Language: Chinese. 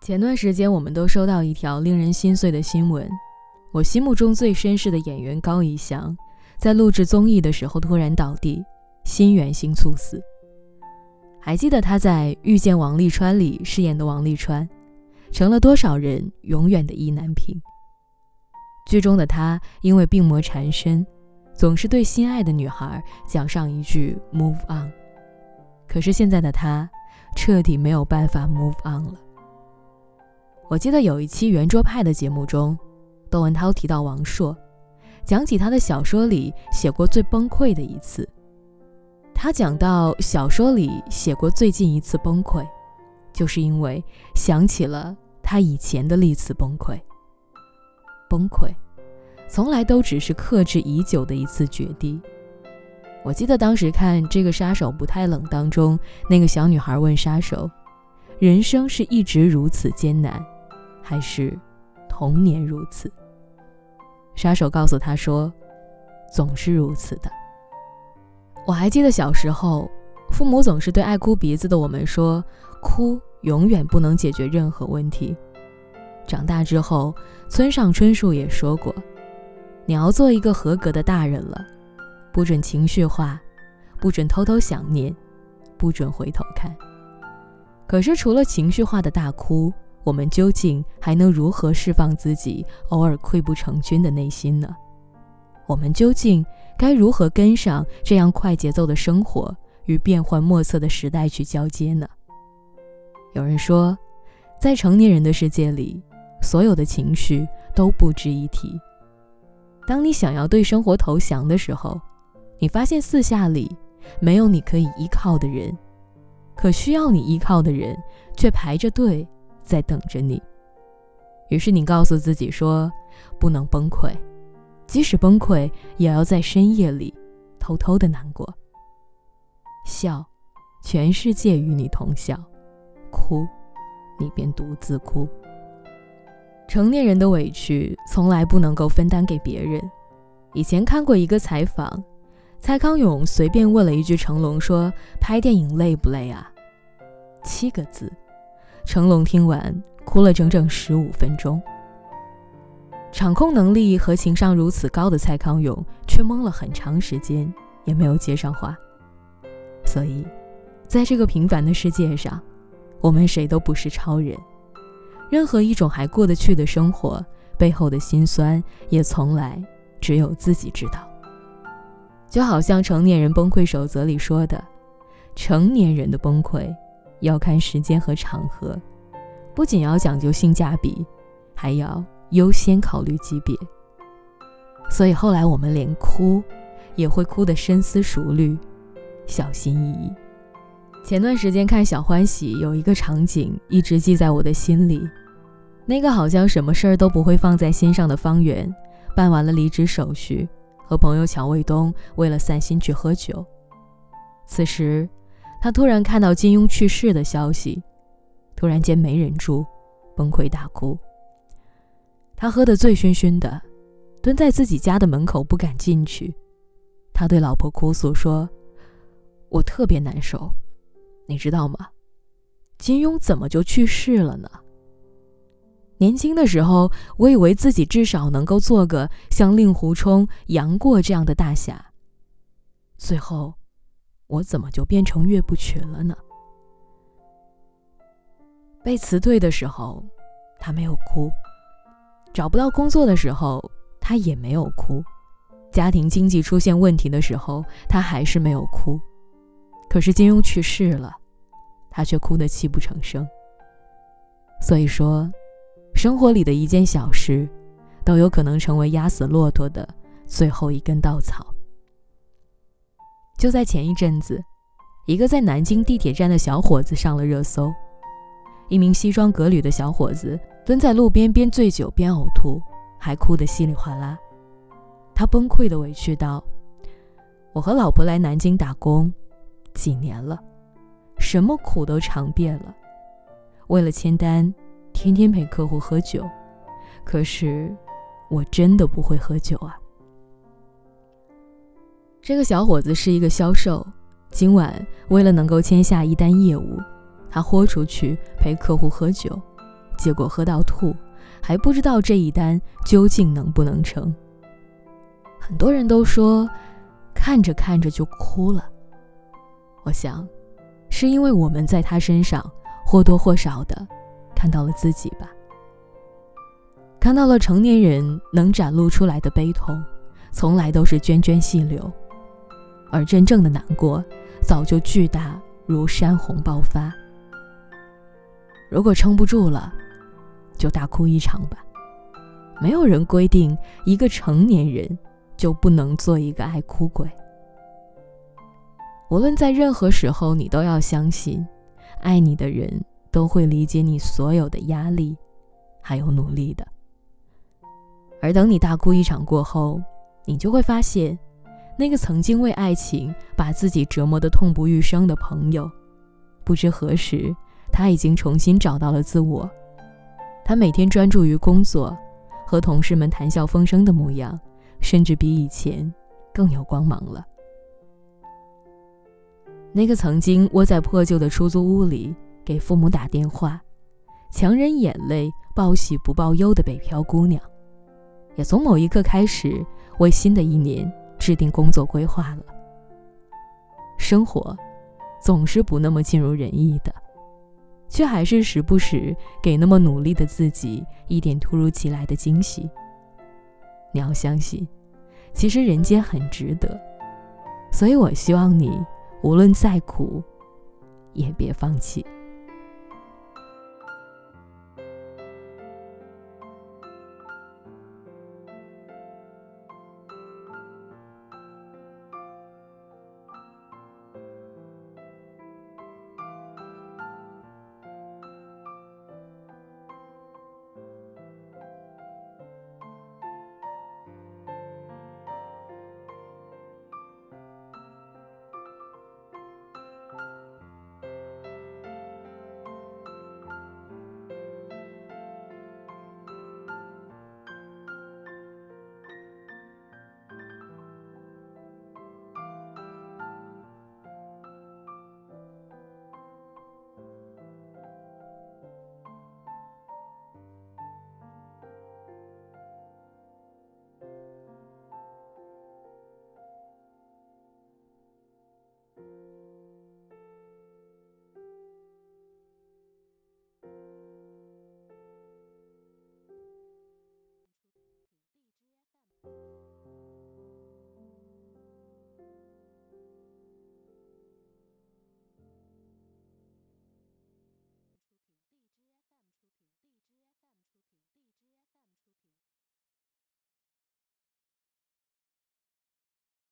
前段时间，我们都收到一条令人心碎的新闻：我心目中最绅士的演员高以翔，在录制综艺的时候突然倒地，心源性猝死。还记得他在《遇见王沥川》里饰演的王沥川，成了多少人永远的意难平。剧中的他因为病魔缠身，总是对心爱的女孩讲上一句 “move on”，可是现在的他，彻底没有办法 move on 了。我记得有一期圆桌派的节目中，窦文涛提到王朔，讲起他的小说里写过最崩溃的一次。他讲到小说里写过最近一次崩溃，就是因为想起了他以前的历次崩溃。崩溃，从来都只是克制已久的一次决堤。我记得当时看《这个杀手不太冷》当中，那个小女孩问杀手：“人生是一直如此艰难？”还是童年如此。杀手告诉他说：“总是如此的。”我还记得小时候，父母总是对爱哭鼻子的我们说：“哭永远不能解决任何问题。”长大之后，村上春树也说过：“你要做一个合格的大人了，不准情绪化，不准偷偷想念，不准回头看。”可是除了情绪化的大哭，我们究竟还能如何释放自己偶尔溃不成军的内心呢？我们究竟该如何跟上这样快节奏的生活与变幻莫测的时代去交接呢？有人说，在成年人的世界里，所有的情绪都不值一提。当你想要对生活投降的时候，你发现四下里没有你可以依靠的人，可需要你依靠的人却排着队。在等着你。于是你告诉自己说：“不能崩溃，即使崩溃，也要在深夜里偷偷的难过。笑，全世界与你同笑；哭，你便独自哭。成年人的委屈从来不能够分担给别人。以前看过一个采访，蔡康永随便问了一句成龙说：‘拍电影累不累啊？’七个字。”成龙听完，哭了整整十五分钟。场控能力和情商如此高的蔡康永，却懵了很长时间，也没有接上话。所以，在这个平凡的世界上，我们谁都不是超人。任何一种还过得去的生活，背后的辛酸，也从来只有自己知道。就好像《成年人崩溃守则》里说的：“成年人的崩溃。”要看时间和场合，不仅要讲究性价比，还要优先考虑级别。所以后来我们连哭，也会哭得深思熟虑，小心翼翼。前段时间看《小欢喜》，有一个场景一直记在我的心里。那个好像什么事儿都不会放在心上的方圆，办完了离职手续，和朋友乔卫东为了散心去喝酒。此时。他突然看到金庸去世的消息，突然间没忍住，崩溃大哭。他喝得醉醺醺的，蹲在自己家的门口不敢进去。他对老婆哭诉说：“我特别难受，你知道吗？金庸怎么就去世了呢？年轻的时候，我以为自己至少能够做个像令狐冲、杨过这样的大侠，最后……”我怎么就变成岳不群了呢？被辞退的时候，他没有哭；找不到工作的时候，他也没有哭；家庭经济出现问题的时候，他还是没有哭。可是金庸去世了，他却哭得泣不成声。所以说，生活里的一件小事，都有可能成为压死骆驼的最后一根稻草。就在前一阵子，一个在南京地铁站的小伙子上了热搜。一名西装革履的小伙子蹲在路边，边醉酒边呕吐，还哭得稀里哗啦。他崩溃的委屈道：“我和老婆来南京打工几年了，什么苦都尝遍了。为了签单，天天陪客户喝酒。可是，我真的不会喝酒啊。这个小伙子是一个销售，今晚为了能够签下一单业务，他豁出去陪客户喝酒，结果喝到吐，还不知道这一单究竟能不能成。很多人都说，看着看着就哭了。我想，是因为我们在他身上或多或少的看到了自己吧，看到了成年人能展露出来的悲痛，从来都是涓涓细流。而真正的难过，早就巨大如山洪爆发。如果撑不住了，就大哭一场吧。没有人规定一个成年人就不能做一个爱哭鬼。无论在任何时候，你都要相信，爱你的人都会理解你所有的压力，还有努力的。而等你大哭一场过后，你就会发现。那个曾经为爱情把自己折磨得痛不欲生的朋友，不知何时，他已经重新找到了自我。他每天专注于工作，和同事们谈笑风生的模样，甚至比以前更有光芒了。那个曾经窝在破旧的出租屋里给父母打电话，强忍眼泪报喜不报忧的北漂姑娘，也从某一刻开始为新的一年。制定工作规划了。生活总是不那么尽如人意的，却还是时不时给那么努力的自己一点突如其来的惊喜。你要相信，其实人间很值得。所以我希望你，无论再苦，也别放弃。